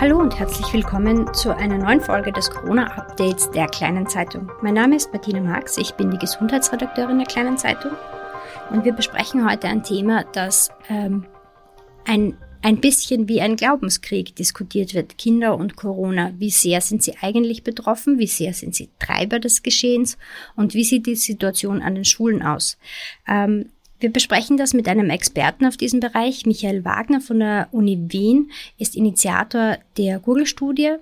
Hallo und herzlich willkommen zu einer neuen Folge des Corona-Updates der Kleinen Zeitung. Mein Name ist Martina Marx, ich bin die Gesundheitsredakteurin der Kleinen Zeitung und wir besprechen heute ein Thema, das ähm, ein, ein bisschen wie ein Glaubenskrieg diskutiert wird. Kinder und Corona. Wie sehr sind sie eigentlich betroffen? Wie sehr sind sie Treiber des Geschehens? Und wie sieht die Situation an den Schulen aus? Ähm, wir besprechen das mit einem Experten auf diesem Bereich. Michael Wagner von der Uni Wien ist Initiator der Google-Studie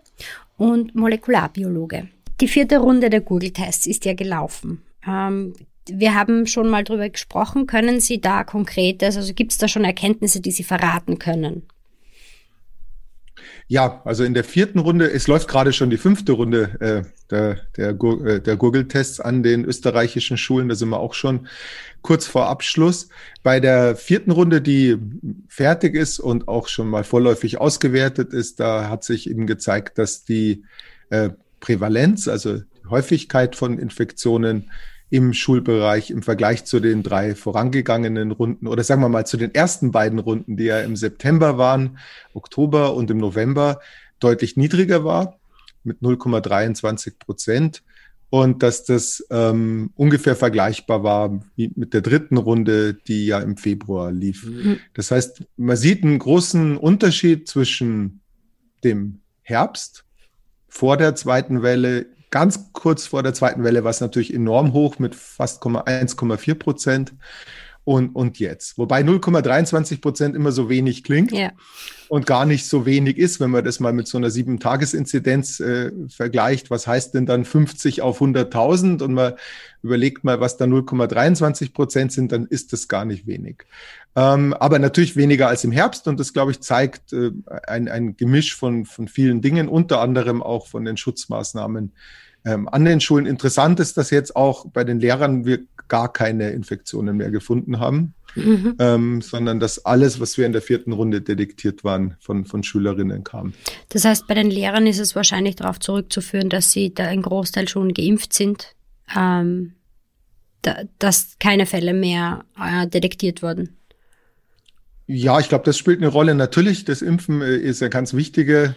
und Molekularbiologe. Die vierte Runde der Google-Tests ist ja gelaufen. Ähm, wir haben schon mal darüber gesprochen. Können Sie da konkretes, also gibt es da schon Erkenntnisse, die Sie verraten können? Ja, also in der vierten Runde, es läuft gerade schon die fünfte Runde äh, der, der, äh, der Google-Tests an den österreichischen Schulen. Da sind wir auch schon kurz vor Abschluss. Bei der vierten Runde, die fertig ist und auch schon mal vorläufig ausgewertet ist, da hat sich eben gezeigt, dass die äh, Prävalenz, also die Häufigkeit von Infektionen im Schulbereich im Vergleich zu den drei vorangegangenen Runden oder sagen wir mal zu den ersten beiden Runden, die ja im September waren, Oktober und im November, deutlich niedriger war mit 0,23 Prozent und dass das ähm, ungefähr vergleichbar war wie mit der dritten Runde, die ja im Februar lief. Mhm. Das heißt, man sieht einen großen Unterschied zwischen dem Herbst vor der zweiten Welle ganz kurz vor der zweiten Welle war es natürlich enorm hoch mit fast 1,4 Prozent und, und jetzt. Wobei 0,23 Prozent immer so wenig klingt ja. und gar nicht so wenig ist, wenn man das mal mit so einer sieben-Tages-Inzidenz äh, vergleicht. Was heißt denn dann 50 auf 100.000? Und man überlegt mal, was da 0,23 Prozent sind, dann ist das gar nicht wenig. Ähm, aber natürlich weniger als im Herbst und das, glaube ich, zeigt äh, ein, ein Gemisch von, von vielen Dingen, unter anderem auch von den Schutzmaßnahmen ähm, an den Schulen. Interessant ist, dass jetzt auch bei den Lehrern wir gar keine Infektionen mehr gefunden haben, mhm. ähm, sondern dass alles, was wir in der vierten Runde detektiert waren, von, von Schülerinnen kam. Das heißt, bei den Lehrern ist es wahrscheinlich darauf zurückzuführen, dass sie da ein Großteil schon geimpft sind, ähm, da, dass keine Fälle mehr äh, detektiert wurden. Ja, ich glaube, das spielt eine Rolle. Natürlich, das Impfen äh, ist eine ganz wichtige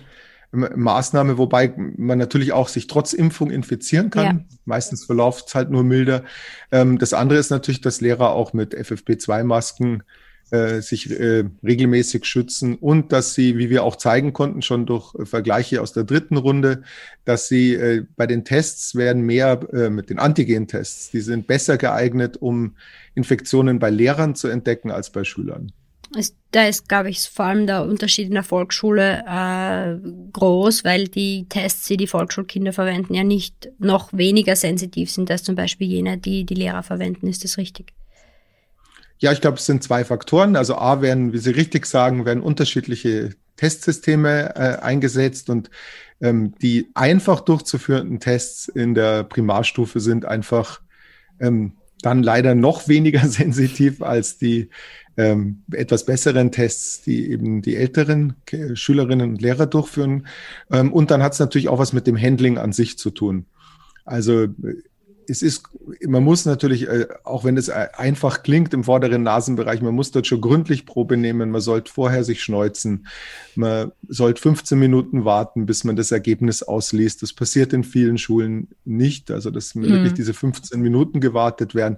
Maßnahme, wobei man natürlich auch sich trotz Impfung infizieren kann. Ja. Meistens verläuft es halt nur milder. Ähm, das andere ist natürlich, dass Lehrer auch mit FFP2-Masken äh, sich äh, regelmäßig schützen und dass sie, wie wir auch zeigen konnten, schon durch Vergleiche aus der dritten Runde, dass sie bei den Tests werden mehr mit den Antigen-Tests, die sind besser geeignet, um Infektionen bei Lehrern zu entdecken als bei Schülern. Ist, da ist, glaube ich, vor allem der Unterschied in der Volksschule äh, groß, weil die Tests, die die Volksschulkinder verwenden, ja nicht noch weniger sensitiv sind als zum Beispiel jene, die die Lehrer verwenden. Ist das richtig? Ja, ich glaube, es sind zwei Faktoren. Also A werden, wie Sie richtig sagen, werden unterschiedliche Testsysteme äh, eingesetzt und ähm, die einfach durchzuführenden Tests in der Primarstufe sind einfach ähm, dann leider noch weniger sensitiv als die ähm, etwas besseren Tests, die eben die älteren Schülerinnen und Lehrer durchführen. Ähm, und dann hat es natürlich auch was mit dem Handling an sich zu tun. Also es ist, man muss natürlich, äh, auch wenn es einfach klingt im vorderen Nasenbereich, man muss dort schon gründlich Probe nehmen. Man sollte vorher sich schneuzen. Man sollte 15 Minuten warten, bis man das Ergebnis ausliest. Das passiert in vielen Schulen nicht. Also, dass mhm. wirklich diese 15 Minuten gewartet werden.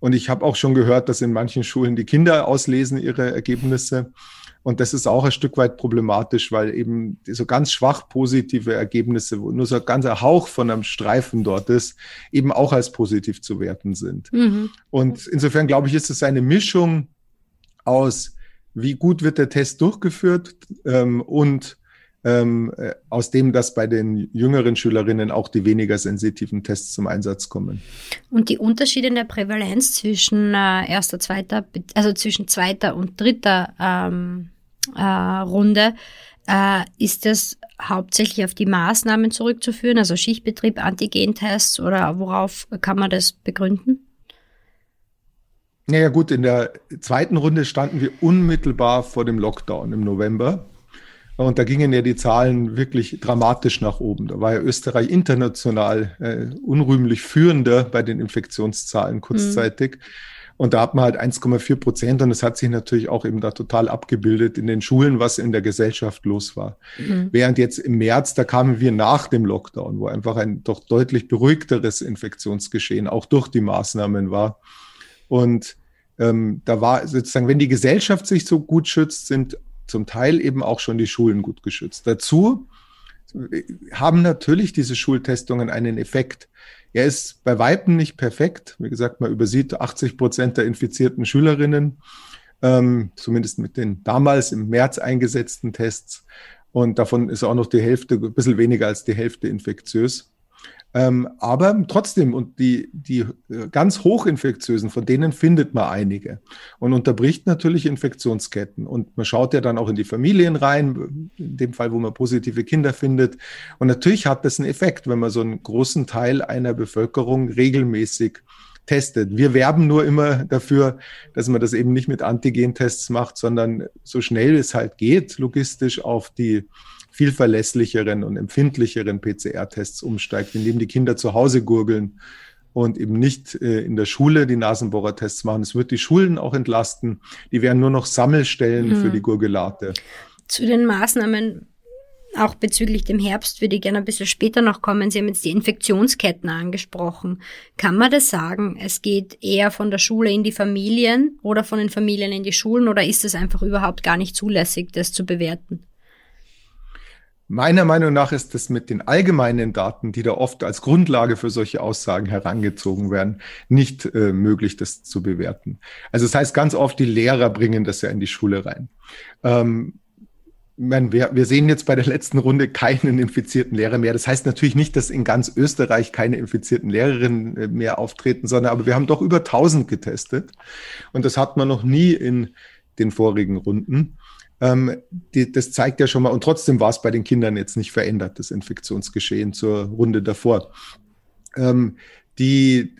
Und ich habe auch schon gehört, dass in manchen Schulen die Kinder auslesen ihre Ergebnisse. Und das ist auch ein Stück weit problematisch, weil eben so ganz schwach positive Ergebnisse, wo nur so ein ganzer Hauch von einem Streifen dort ist, eben auch als positiv zu werten sind. Mhm. Und insofern glaube ich, ist es eine Mischung aus, wie gut wird der Test durchgeführt ähm, und ähm, äh, aus dem, dass bei den jüngeren Schülerinnen auch die weniger sensitiven Tests zum Einsatz kommen. Und die Unterschiede in der Prävalenz zwischen äh, erster, zweiter, also zwischen zweiter und dritter ähm, äh, Runde, äh, ist das hauptsächlich auf die Maßnahmen zurückzuführen, also Schichtbetrieb, Antigentests oder worauf kann man das begründen? Naja gut, in der zweiten Runde standen wir unmittelbar vor dem Lockdown im November. Und da gingen ja die Zahlen wirklich dramatisch nach oben. Da war ja Österreich international äh, unrühmlich führender bei den Infektionszahlen kurzzeitig. Mhm. Und da hat man halt 1,4 Prozent und es hat sich natürlich auch eben da total abgebildet in den Schulen, was in der Gesellschaft los war. Mhm. Während jetzt im März, da kamen wir nach dem Lockdown, wo einfach ein doch deutlich beruhigteres Infektionsgeschehen auch durch die Maßnahmen war. Und ähm, da war sozusagen, wenn die Gesellschaft sich so gut schützt, sind zum Teil eben auch schon die Schulen gut geschützt. Dazu haben natürlich diese Schultestungen einen Effekt. Er ist bei Weitem nicht perfekt. Wie gesagt, man übersieht 80 Prozent der infizierten Schülerinnen, ähm, zumindest mit den damals im März eingesetzten Tests. Und davon ist auch noch die Hälfte, ein bisschen weniger als die Hälfte infektiös. Ähm, aber trotzdem, und die, die äh, ganz hochinfektiösen, von denen findet man einige und unterbricht natürlich Infektionsketten. Und man schaut ja dann auch in die Familien rein, in dem Fall, wo man positive Kinder findet. Und natürlich hat das einen Effekt, wenn man so einen großen Teil einer Bevölkerung regelmäßig testet. Wir werben nur immer dafür, dass man das eben nicht mit Antigentests macht, sondern so schnell es halt geht, logistisch auf die viel verlässlicheren und empfindlicheren PCR-Tests umsteigt, indem die Kinder zu Hause gurgeln und eben nicht äh, in der Schule die Nasenbohrertests machen. Es wird die Schulen auch entlasten. Die werden nur noch Sammelstellen mhm. für die Gurgelate. Zu den Maßnahmen auch bezüglich dem Herbst würde ich gerne ein bisschen später noch kommen. Sie haben jetzt die Infektionsketten angesprochen. Kann man das sagen? Es geht eher von der Schule in die Familien oder von den Familien in die Schulen oder ist es einfach überhaupt gar nicht zulässig, das zu bewerten? Meiner Meinung nach ist es mit den allgemeinen Daten, die da oft als Grundlage für solche Aussagen herangezogen werden, nicht äh, möglich, das zu bewerten. Also das heißt ganz oft, die Lehrer bringen das ja in die Schule rein. Ähm, man, wir, wir sehen jetzt bei der letzten Runde keinen infizierten Lehrer mehr. Das heißt natürlich nicht, dass in ganz Österreich keine infizierten Lehrerinnen äh, mehr auftreten, sondern aber wir haben doch über 1000 getestet. Und das hat man noch nie in den vorigen Runden. Ähm, die, das zeigt ja schon mal, und trotzdem war es bei den Kindern jetzt nicht verändert, das Infektionsgeschehen zur Runde davor. Ähm, die,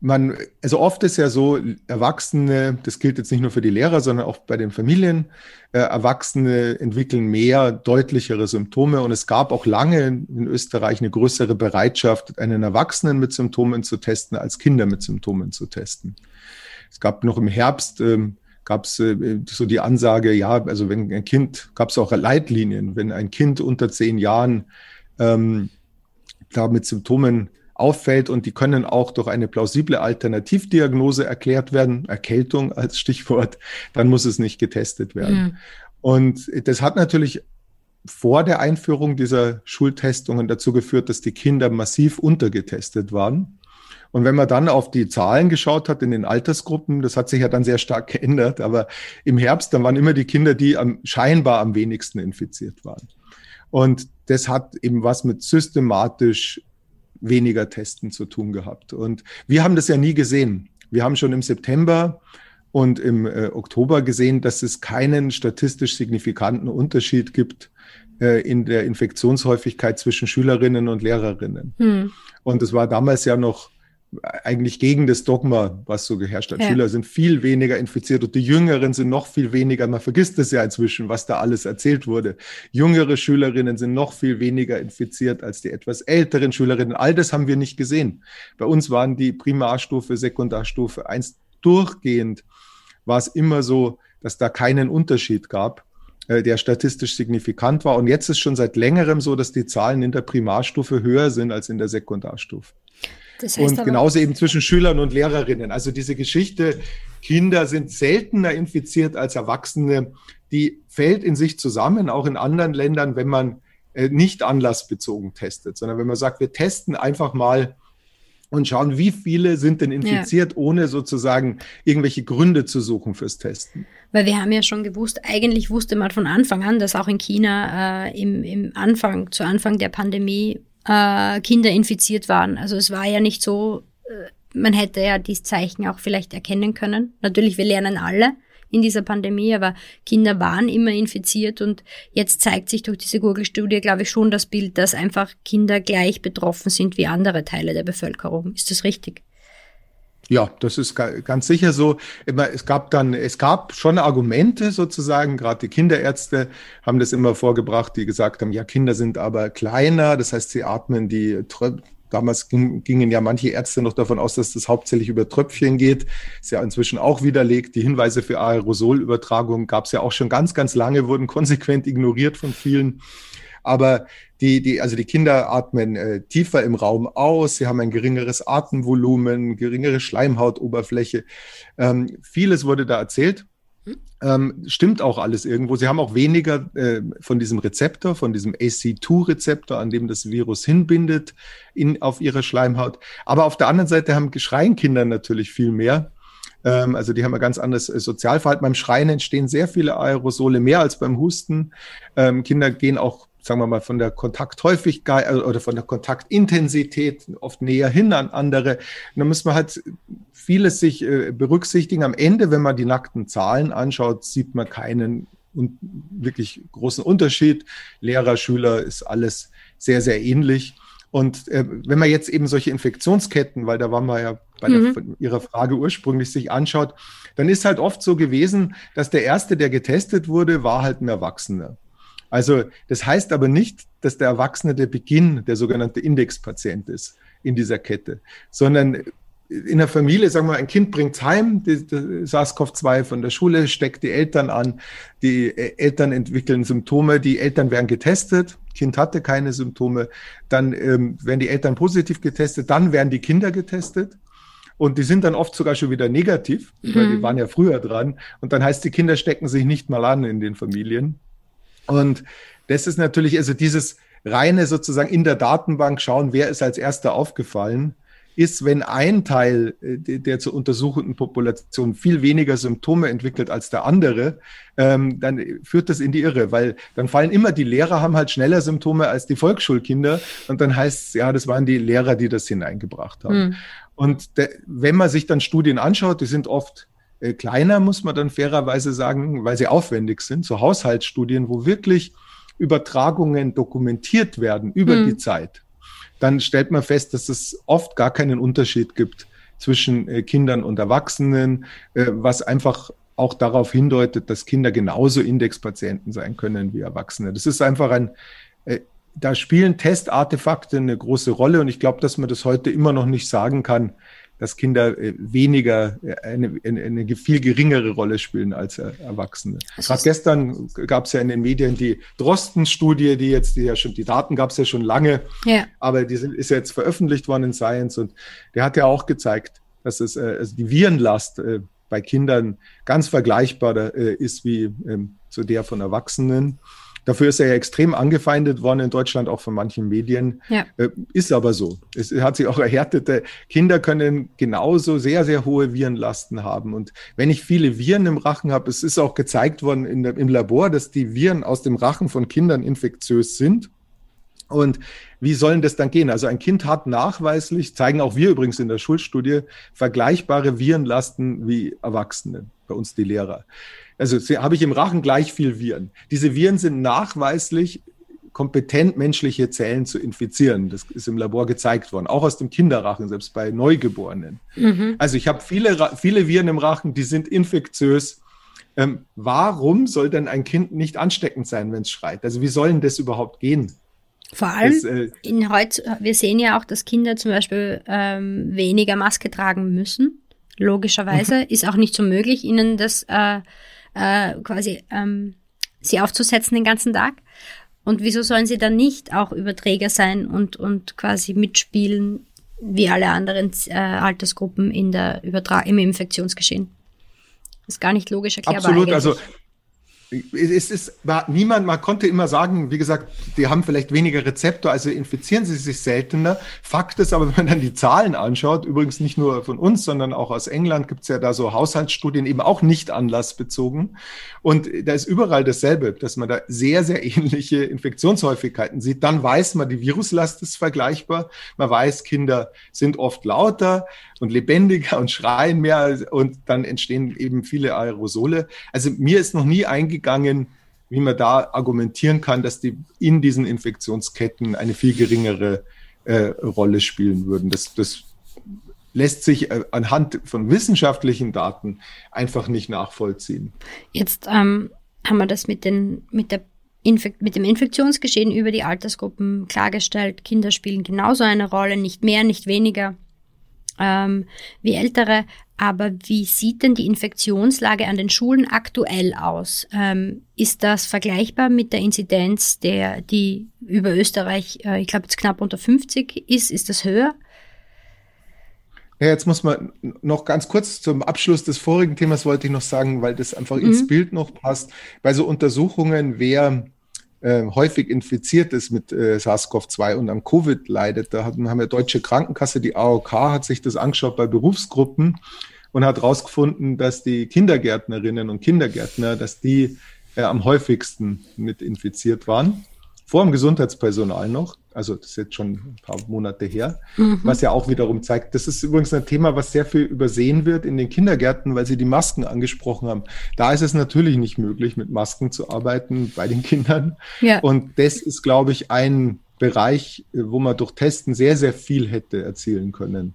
man, also oft ist ja so, Erwachsene, das gilt jetzt nicht nur für die Lehrer, sondern auch bei den Familien, äh, Erwachsene entwickeln mehr deutlichere Symptome und es gab auch lange in Österreich eine größere Bereitschaft, einen Erwachsenen mit Symptomen zu testen, als Kinder mit Symptomen zu testen. Es gab noch im Herbst ähm, gab es äh, so die Ansage, ja, also wenn ein Kind, gab es auch Leitlinien, wenn ein Kind unter zehn Jahren ähm, da mit Symptomen auffällt und die können auch durch eine plausible Alternativdiagnose erklärt werden, Erkältung als Stichwort, dann muss es nicht getestet werden. Mhm. Und das hat natürlich vor der Einführung dieser Schultestungen dazu geführt, dass die Kinder massiv untergetestet waren. Und wenn man dann auf die Zahlen geschaut hat in den Altersgruppen, das hat sich ja dann sehr stark geändert, aber im Herbst, dann waren immer die Kinder, die am, scheinbar am wenigsten infiziert waren. Und das hat eben was mit systematisch weniger Testen zu tun gehabt. Und wir haben das ja nie gesehen. Wir haben schon im September und im äh, Oktober gesehen, dass es keinen statistisch signifikanten Unterschied gibt äh, in der Infektionshäufigkeit zwischen Schülerinnen und Lehrerinnen. Hm. Und es war damals ja noch eigentlich gegen das Dogma, was so geherrscht hat. Ja. Schüler sind viel weniger infiziert und die Jüngeren sind noch viel weniger. Man vergisst es ja inzwischen, was da alles erzählt wurde. Jüngere Schülerinnen sind noch viel weniger infiziert als die etwas älteren Schülerinnen. All das haben wir nicht gesehen. Bei uns waren die Primarstufe, Sekundarstufe eins durchgehend war es immer so, dass da keinen Unterschied gab äh, der statistisch signifikant war. Und jetzt ist schon seit längerem so, dass die Zahlen in der Primarstufe höher sind als in der Sekundarstufe. Das heißt und genauso eben zwischen Schülern und Lehrerinnen. Also diese Geschichte, Kinder sind seltener infiziert als Erwachsene, die fällt in sich zusammen, auch in anderen Ländern, wenn man äh, nicht anlassbezogen testet, sondern wenn man sagt, wir testen einfach mal und schauen, wie viele sind denn infiziert, ja. ohne sozusagen irgendwelche Gründe zu suchen fürs Testen. Weil wir haben ja schon gewusst, eigentlich wusste man von Anfang an, dass auch in China äh, im, im Anfang, zu Anfang der Pandemie äh, Kinder infiziert waren. Also es war ja nicht so, äh, man hätte ja dieses Zeichen auch vielleicht erkennen können. Natürlich, wir lernen alle, in dieser Pandemie, aber Kinder waren immer infiziert und jetzt zeigt sich durch diese Google-Studie, glaube ich, schon das Bild, dass einfach Kinder gleich betroffen sind wie andere Teile der Bevölkerung. Ist das richtig? Ja, das ist ganz sicher so. Es gab dann, es gab schon Argumente sozusagen, gerade die Kinderärzte haben das immer vorgebracht, die gesagt haben, ja, Kinder sind aber kleiner, das heißt, sie atmen die Damals ging, gingen ja manche Ärzte noch davon aus, dass das hauptsächlich über Tröpfchen geht. Ist ja inzwischen auch widerlegt. Die Hinweise für Aerosolübertragung gab es ja auch schon ganz, ganz lange, wurden konsequent ignoriert von vielen. Aber die, die, also die Kinder atmen äh, tiefer im Raum aus, sie haben ein geringeres Atemvolumen, geringere Schleimhautoberfläche. Ähm, vieles wurde da erzählt. Ähm, stimmt auch alles irgendwo. Sie haben auch weniger äh, von diesem Rezeptor, von diesem AC2-Rezeptor, an dem das Virus hinbindet in, auf ihre Schleimhaut. Aber auf der anderen Seite haben Schreienkinder natürlich viel mehr. Ähm, also die haben ein ganz anderes äh, Sozialverhalten. Beim Schreien entstehen sehr viele Aerosole, mehr als beim Husten. Ähm, Kinder gehen auch sagen wir mal, von der Kontakthäufigkeit äh, oder von der Kontaktintensität oft näher hin an andere. Und da muss man halt vieles sich äh, berücksichtigen. Am Ende, wenn man die nackten Zahlen anschaut, sieht man keinen und wirklich großen Unterschied. Lehrer, Schüler ist alles sehr, sehr ähnlich. Und äh, wenn man jetzt eben solche Infektionsketten, weil da waren wir ja bei mhm. der, Ihrer Frage ursprünglich sich anschaut, dann ist halt oft so gewesen, dass der erste, der getestet wurde, war halt ein Erwachsener. Also das heißt aber nicht, dass der Erwachsene der Beginn, der sogenannte Indexpatient ist in dieser Kette, sondern in der Familie, sagen wir, ein Kind bringt heim, die, die SARS-CoV-2 von der Schule, steckt die Eltern an, die Eltern entwickeln Symptome, die Eltern werden getestet, Kind hatte keine Symptome, dann ähm, werden die Eltern positiv getestet, dann werden die Kinder getestet. Und die sind dann oft sogar schon wieder negativ, mhm. weil die mhm. waren ja früher dran. Und dann heißt, die Kinder stecken sich nicht mal an in den Familien. Und das ist natürlich, also dieses reine sozusagen in der Datenbank schauen, wer ist als erster aufgefallen, ist, wenn ein Teil äh, der zu untersuchenden Population viel weniger Symptome entwickelt als der andere, ähm, dann führt das in die Irre, weil dann fallen immer die Lehrer haben halt schneller Symptome als die Volksschulkinder und dann heißt es, ja, das waren die Lehrer, die das hineingebracht haben. Mhm. Und de, wenn man sich dann Studien anschaut, die sind oft äh, kleiner, muss man dann fairerweise sagen, weil sie aufwendig sind, so Haushaltsstudien, wo wirklich Übertragungen dokumentiert werden über mhm. die Zeit dann stellt man fest, dass es oft gar keinen Unterschied gibt zwischen äh, Kindern und Erwachsenen, äh, was einfach auch darauf hindeutet, dass Kinder genauso Indexpatienten sein können wie Erwachsene. Das ist einfach ein, äh, da spielen Testartefakte eine große Rolle und ich glaube, dass man das heute immer noch nicht sagen kann, dass Kinder äh, weniger, äh, eine, eine viel geringere Rolle spielen als Erwachsene. Gerade gestern gab es ja in den Medien die Drosten-Studie, die jetzt, die ja schon, die Daten gab es ja schon lange, ja. aber die sind, ist ja jetzt veröffentlicht worden in Science und der hat ja auch gezeigt, dass es also die Virenlast bei Kindern ganz vergleichbar ist wie ähm, zu der von Erwachsenen. Dafür ist er ja extrem angefeindet worden in Deutschland, auch von manchen Medien. Ja. Äh, ist aber so. Es hat sich auch erhärtet. Kinder können genauso sehr, sehr hohe Virenlasten haben. Und wenn ich viele Viren im Rachen habe, es ist auch gezeigt worden der, im Labor, dass die Viren aus dem Rachen von Kindern infektiös sind. Und wie sollen das dann gehen? Also ein Kind hat nachweislich, zeigen auch wir übrigens in der Schulstudie, vergleichbare Virenlasten wie Erwachsene, bei uns die Lehrer. Also habe ich im Rachen gleich viel Viren. Diese Viren sind nachweislich kompetent, menschliche Zellen zu infizieren. Das ist im Labor gezeigt worden, auch aus dem Kinderrachen, selbst bei Neugeborenen. Mhm. Also ich habe viele, viele Viren im Rachen, die sind infektiös. Ähm, warum soll denn ein Kind nicht ansteckend sein, wenn es schreit? Also wie soll denn das überhaupt gehen? Vor allem das, äh, in heute, wir sehen ja auch, dass Kinder zum Beispiel ähm, weniger Maske tragen müssen. Logischerweise mhm. ist auch nicht so möglich, ihnen das äh, äh, quasi ähm, sie aufzusetzen den ganzen Tag. Und wieso sollen sie dann nicht auch Überträger sein und, und quasi mitspielen wie alle anderen äh, Altersgruppen in der Übertra im Infektionsgeschehen? Das ist gar nicht logisch erklärbar. Absolut, also es ist, war niemand, man konnte immer sagen, wie gesagt, die haben vielleicht weniger Rezeptor, also infizieren sie sich seltener. Fakt ist aber, wenn man dann die Zahlen anschaut, übrigens nicht nur von uns, sondern auch aus England gibt es ja da so Haushaltsstudien, eben auch nicht anlassbezogen. Und da ist überall dasselbe, dass man da sehr, sehr ähnliche Infektionshäufigkeiten sieht. Dann weiß man, die Viruslast ist vergleichbar. Man weiß, Kinder sind oft lauter und lebendiger und schreien mehr und dann entstehen eben viele Aerosole. Also mir ist noch nie eingegangen, wie man da argumentieren kann, dass die in diesen Infektionsketten eine viel geringere äh, Rolle spielen würden. Das, das lässt sich äh, anhand von wissenschaftlichen Daten einfach nicht nachvollziehen. Jetzt ähm, haben wir das mit, den, mit, der Infek mit dem Infektionsgeschehen über die Altersgruppen klargestellt. Kinder spielen genauso eine Rolle, nicht mehr, nicht weniger ähm, wie ältere. Aber wie sieht denn die Infektionslage an den Schulen aktuell aus? Ähm, ist das vergleichbar mit der Inzidenz, der, die über Österreich, äh, ich glaube, jetzt knapp unter 50 ist? Ist das höher? Ja, jetzt muss man noch ganz kurz zum Abschluss des vorigen Themas wollte ich noch sagen, weil das einfach mhm. ins Bild noch passt. Bei so Untersuchungen, wer äh, häufig infiziert ist mit äh, SARS-CoV-2 und am Covid leidet. Da haben, haben wir Deutsche Krankenkasse, die AOK, hat sich das angeschaut bei Berufsgruppen und hat herausgefunden, dass die Kindergärtnerinnen und Kindergärtner, dass die äh, am häufigsten mit infiziert waren vor dem Gesundheitspersonal noch. Also das ist jetzt schon ein paar Monate her, mhm. was ja auch wiederum zeigt, das ist übrigens ein Thema, was sehr viel übersehen wird in den Kindergärten, weil Sie die Masken angesprochen haben. Da ist es natürlich nicht möglich, mit Masken zu arbeiten bei den Kindern. Ja. Und das ist, glaube ich, ein Bereich, wo man durch Testen sehr, sehr viel hätte erzielen können.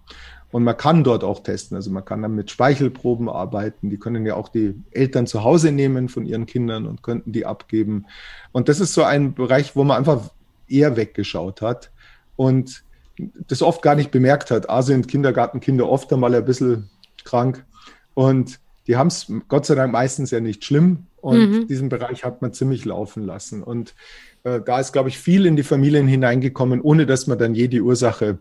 Und man kann dort auch testen. Also man kann dann mit Speichelproben arbeiten. Die können ja auch die Eltern zu Hause nehmen von ihren Kindern und könnten die abgeben. Und das ist so ein Bereich, wo man einfach eher weggeschaut hat und das oft gar nicht bemerkt hat. A sind Kindergartenkinder oft einmal ein bisschen krank und die haben es Gott sei Dank meistens ja nicht schlimm. Und mhm. diesen Bereich hat man ziemlich laufen lassen. Und äh, da ist, glaube ich, viel in die Familien hineingekommen, ohne dass man dann jede Ursache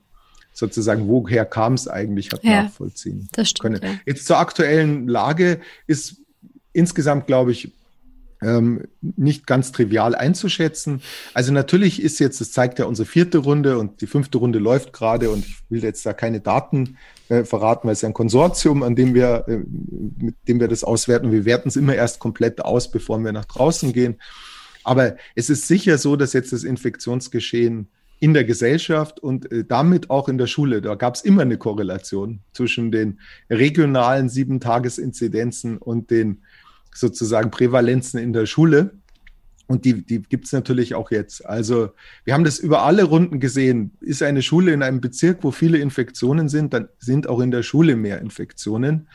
sozusagen, woher kam es eigentlich, hat ja, nachvollziehen können. Ja. Jetzt zur aktuellen Lage ist insgesamt, glaube ich, ähm, nicht ganz trivial einzuschätzen. Also natürlich ist jetzt, das zeigt ja unsere vierte Runde und die fünfte Runde läuft gerade und ich will jetzt da keine Daten äh, verraten, weil es ja ein Konsortium, an dem wir, äh, mit dem wir das auswerten. Wir werten es immer erst komplett aus, bevor wir nach draußen gehen. Aber es ist sicher so, dass jetzt das Infektionsgeschehen in der Gesellschaft und äh, damit auch in der Schule. Da gab es immer eine Korrelation zwischen den regionalen Sieben-Tages-Inzidenzen und den sozusagen Prävalenzen in der Schule. Und die, die gibt es natürlich auch jetzt. Also wir haben das über alle Runden gesehen. Ist eine Schule in einem Bezirk, wo viele Infektionen sind, dann sind auch in der Schule mehr Infektionen.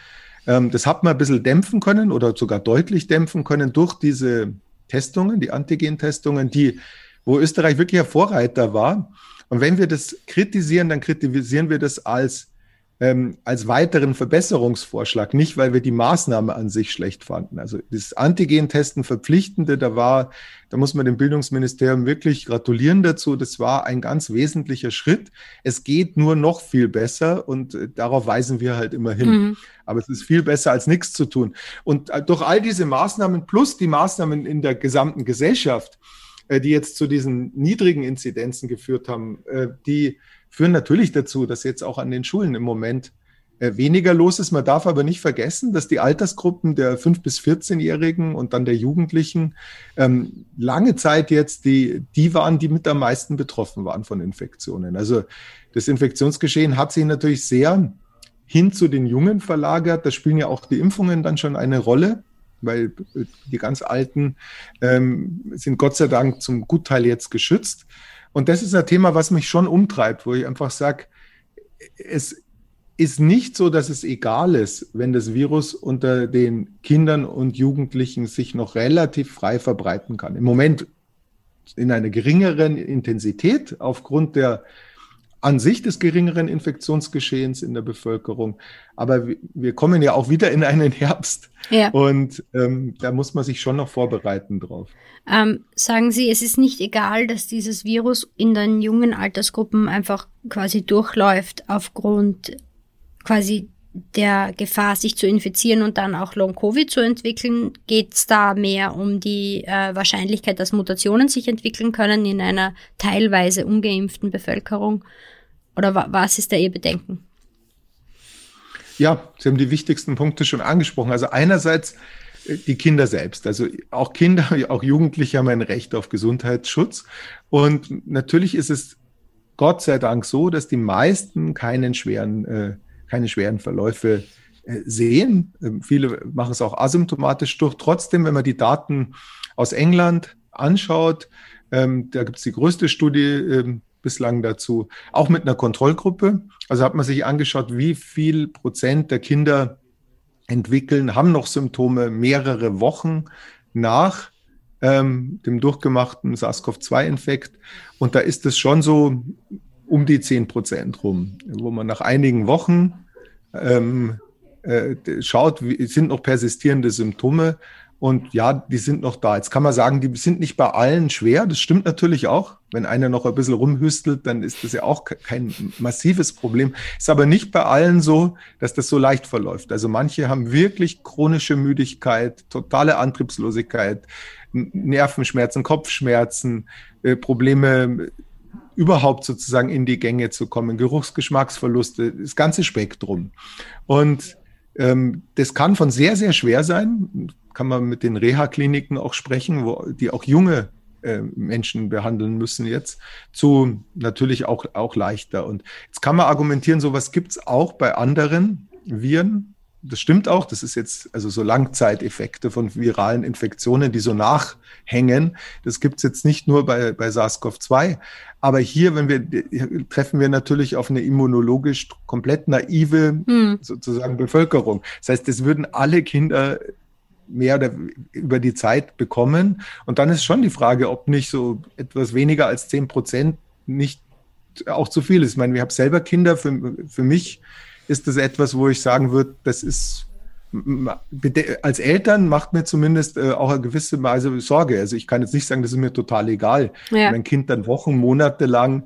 Ähm, das hat man ein bisschen dämpfen können oder sogar deutlich dämpfen können durch diese Testungen, die Antigen-Testungen, die wo Österreich wirklich ein Vorreiter war. Und wenn wir das kritisieren, dann kritisieren wir das als, ähm, als weiteren Verbesserungsvorschlag, nicht weil wir die Maßnahme an sich schlecht fanden. Also das Antigen-Testen verpflichtende, da war, da muss man dem Bildungsministerium wirklich gratulieren dazu. Das war ein ganz wesentlicher Schritt. Es geht nur noch viel besser und äh, darauf weisen wir halt immer hin. Mhm. Aber es ist viel besser als nichts zu tun. Und äh, durch all diese Maßnahmen plus die Maßnahmen in der gesamten Gesellschaft, äh, die jetzt zu diesen niedrigen Inzidenzen geführt haben, äh, die führen natürlich dazu, dass jetzt auch an den Schulen im Moment äh, weniger los ist. Man darf aber nicht vergessen, dass die Altersgruppen der 5- bis 14-Jährigen und dann der Jugendlichen ähm, lange Zeit jetzt die, die waren, die mit am meisten betroffen waren von Infektionen. Also das Infektionsgeschehen hat sich natürlich sehr hin zu den Jungen verlagert. Da spielen ja auch die Impfungen dann schon eine Rolle weil die ganz Alten ähm, sind Gott sei Dank zum Gutteil jetzt geschützt. Und das ist ein Thema, was mich schon umtreibt, wo ich einfach sage, es ist nicht so, dass es egal ist, wenn das Virus unter den Kindern und Jugendlichen sich noch relativ frei verbreiten kann. Im Moment in einer geringeren Intensität aufgrund der an sich des geringeren Infektionsgeschehens in der Bevölkerung. Aber wir kommen ja auch wieder in einen Herbst. Ja. Und ähm, da muss man sich schon noch vorbereiten drauf. Ähm, sagen Sie, es ist nicht egal, dass dieses Virus in den jungen Altersgruppen einfach quasi durchläuft aufgrund quasi der Gefahr, sich zu infizieren und dann auch Long-Covid zu entwickeln? Geht es da mehr um die äh, Wahrscheinlichkeit, dass Mutationen sich entwickeln können in einer teilweise ungeimpften Bevölkerung? Oder wa was ist da Ihr Bedenken? Ja, Sie haben die wichtigsten Punkte schon angesprochen. Also einerseits äh, die Kinder selbst. Also auch Kinder, auch Jugendliche haben ein Recht auf Gesundheitsschutz. Und natürlich ist es Gott sei Dank so, dass die meisten keinen schweren, äh, keine schweren Verläufe äh, sehen. Ähm, viele machen es auch asymptomatisch durch. Trotzdem, wenn man die Daten aus England anschaut, ähm, da gibt es die größte Studie ähm, bislang dazu, auch mit einer Kontrollgruppe. Also hat man sich angeschaut, wie viel Prozent der Kinder entwickeln, haben noch Symptome mehrere Wochen nach ähm, dem durchgemachten SARS-CoV-2-Infekt. Und da ist es schon so um die 10 Prozent rum, wo man nach einigen Wochen ähm, äh, schaut, wie, sind noch persistierende Symptome und ja, die sind noch da. Jetzt kann man sagen, die sind nicht bei allen schwer. Das stimmt natürlich auch. Wenn einer noch ein bisschen rumhüstelt, dann ist das ja auch kein massives Problem. Ist aber nicht bei allen so, dass das so leicht verläuft. Also manche haben wirklich chronische Müdigkeit, totale Antriebslosigkeit, Nervenschmerzen, Kopfschmerzen, äh, Probleme überhaupt sozusagen in die Gänge zu kommen, Geruchsgeschmacksverluste, das ganze Spektrum. Und ähm, das kann von sehr, sehr schwer sein, kann man mit den Reha-Kliniken auch sprechen, wo die auch junge äh, Menschen behandeln müssen jetzt, zu natürlich auch, auch leichter. Und jetzt kann man argumentieren, sowas gibt es auch bei anderen Viren. Das stimmt auch, das ist jetzt also so Langzeiteffekte von viralen Infektionen, die so nachhängen. Das gibt es jetzt nicht nur bei, bei SARS-CoV-2. Aber hier, wenn wir treffen wir natürlich auf eine immunologisch komplett naive hm. sozusagen Bevölkerung. Das heißt, es würden alle Kinder mehr oder über die Zeit bekommen. Und dann ist schon die Frage, ob nicht so etwas weniger als zehn Prozent nicht auch zu viel ist. Ich meine, wir haben selber Kinder. Für, für mich ist das etwas, wo ich sagen würde, das ist als Eltern macht mir zumindest äh, auch eine gewisse Weise Sorge. Also ich kann jetzt nicht sagen, das ist mir total egal. Ja. Mein Kind dann Wochen, Monate lang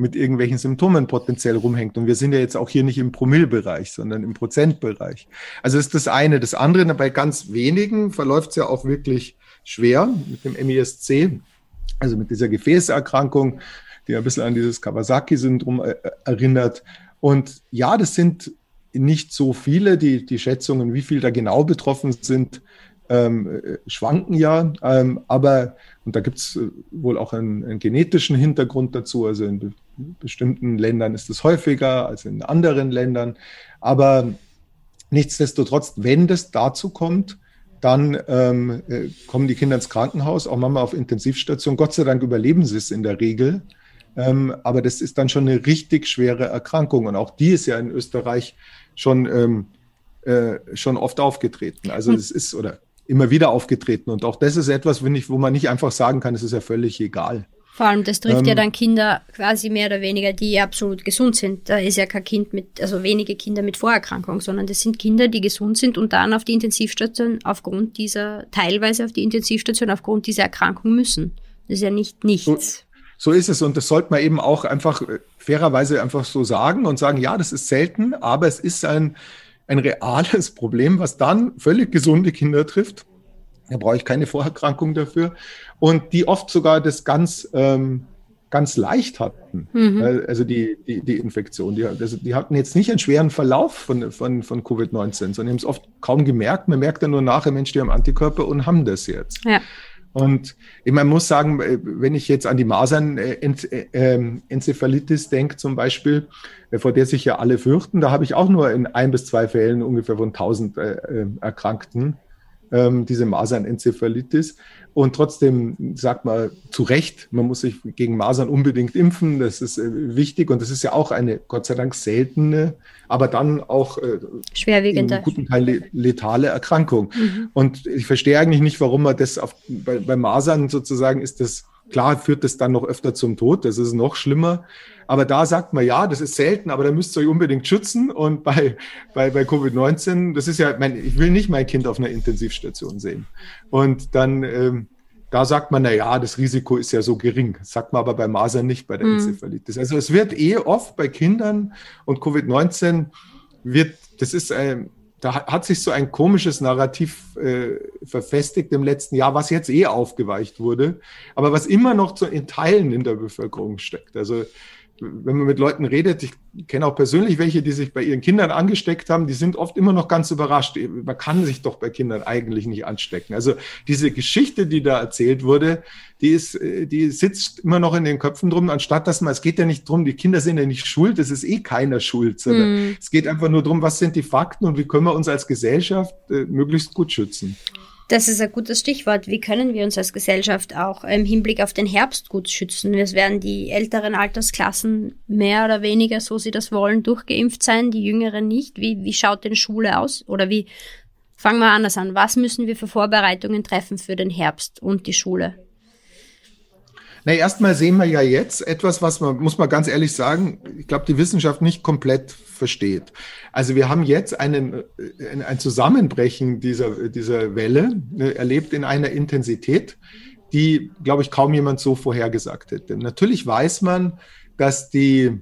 mit irgendwelchen Symptomen potenziell rumhängt. Und wir sind ja jetzt auch hier nicht im Promillbereich, sondern im Prozentbereich. Also ist das eine. Das andere, bei ganz wenigen verläuft es ja auch wirklich schwer mit dem MISC, also mit dieser Gefäßerkrankung, die ein bisschen an dieses Kawasaki-Syndrom äh, erinnert. Und ja, das sind nicht so viele. Die, die Schätzungen, wie viele da genau betroffen sind, ähm, äh, schwanken ja. Ähm, aber, und da gibt es äh, wohl auch einen, einen, genetischen Hintergrund dazu. Also in bestimmten Ländern ist es häufiger als in anderen Ländern. Aber nichtsdestotrotz, wenn das dazu kommt, dann ähm, äh, kommen die Kinder ins Krankenhaus, auch Mama auf Intensivstation. Gott sei Dank überleben sie es in der Regel. Ähm, aber das ist dann schon eine richtig schwere Erkrankung. Und auch die ist ja in Österreich schon, ähm, äh, schon oft aufgetreten. Also es ist oder immer wieder aufgetreten. Und auch das ist etwas, ich, wo man nicht einfach sagen kann, es ist ja völlig egal. Vor allem, das trifft ähm, ja dann Kinder quasi mehr oder weniger, die absolut gesund sind. Da ist ja kein Kind mit, also wenige Kinder mit Vorerkrankung, sondern das sind Kinder, die gesund sind und dann auf die Intensivstation aufgrund dieser, teilweise auf die Intensivstation aufgrund dieser Erkrankung müssen. Das ist ja nicht nichts. So, so ist es und das sollte man eben auch einfach äh, fairerweise einfach so sagen und sagen, ja, das ist selten, aber es ist ein, ein reales Problem, was dann völlig gesunde Kinder trifft. Da brauche ich keine Vorerkrankung dafür. Und die oft sogar das ganz, ähm, ganz leicht hatten. Mhm. Also die, die, die Infektion. Die, also die hatten jetzt nicht einen schweren Verlauf von, von, von Covid-19, sondern die haben es oft kaum gemerkt. Man merkt dann nur nachher, Mensch, die haben Antikörper und haben das jetzt. Ja. Und man muss sagen, äh, wenn ich jetzt an die Masern-Enzephalitis äh, ähm, denke zum Beispiel, äh, vor der sich ja alle fürchten, da habe ich auch nur in ein bis zwei Fällen ungefähr von 1000 Erkrankten ähm, diese Masern-Enzephalitis. Und trotzdem sagt man zu Recht, man muss sich gegen Masern unbedingt impfen. Das ist äh, wichtig und das ist ja auch eine Gott sei Dank seltene, aber dann auch äh, schwerwiegende, in guten Teil letale Erkrankung. Mhm. Und ich verstehe eigentlich nicht, warum man das auf, bei, bei Masern sozusagen ist das Klar führt das dann noch öfter zum Tod, das ist noch schlimmer. Aber da sagt man, ja, das ist selten, aber da müsst ihr euch unbedingt schützen. Und bei, bei, bei Covid-19, das ist ja, mein, ich will nicht mein Kind auf einer Intensivstation sehen. Und dann, ähm, da sagt man, na ja, das Risiko ist ja so gering. Das sagt man aber bei Masern nicht, bei der mhm. Enzephalitis. Also es wird eh oft bei Kindern und Covid-19 wird, das ist ein, da hat sich so ein komisches Narrativ äh, verfestigt im letzten Jahr, was jetzt eh aufgeweicht wurde, aber was immer noch zu, in Teilen in der Bevölkerung steckt. Also wenn man mit Leuten redet, ich kenne auch persönlich welche, die sich bei ihren Kindern angesteckt haben, die sind oft immer noch ganz überrascht. Man kann sich doch bei Kindern eigentlich nicht anstecken. Also diese Geschichte, die da erzählt wurde, die ist, die sitzt immer noch in den Köpfen drum, anstatt dass man, es geht ja nicht drum, die Kinder sind ja nicht schuld, es ist eh keiner schuld, sondern mm. es geht einfach nur drum, was sind die Fakten und wie können wir uns als Gesellschaft äh, möglichst gut schützen. Das ist ein gutes Stichwort. Wie können wir uns als Gesellschaft auch im Hinblick auf den Herbst gut schützen? Es werden die älteren Altersklassen mehr oder weniger, so sie das wollen, durchgeimpft sein, die jüngeren nicht. Wie, wie schaut denn Schule aus? Oder wie, fangen wir anders an, was müssen wir für Vorbereitungen treffen für den Herbst und die Schule? Na, erstmal sehen wir ja jetzt etwas, was man, muss man ganz ehrlich sagen, ich glaube, die Wissenschaft nicht komplett versteht. Also wir haben jetzt einen, äh, ein Zusammenbrechen dieser, dieser Welle ne, erlebt in einer Intensität, die, glaube ich, kaum jemand so vorhergesagt hätte. Natürlich weiß man, dass die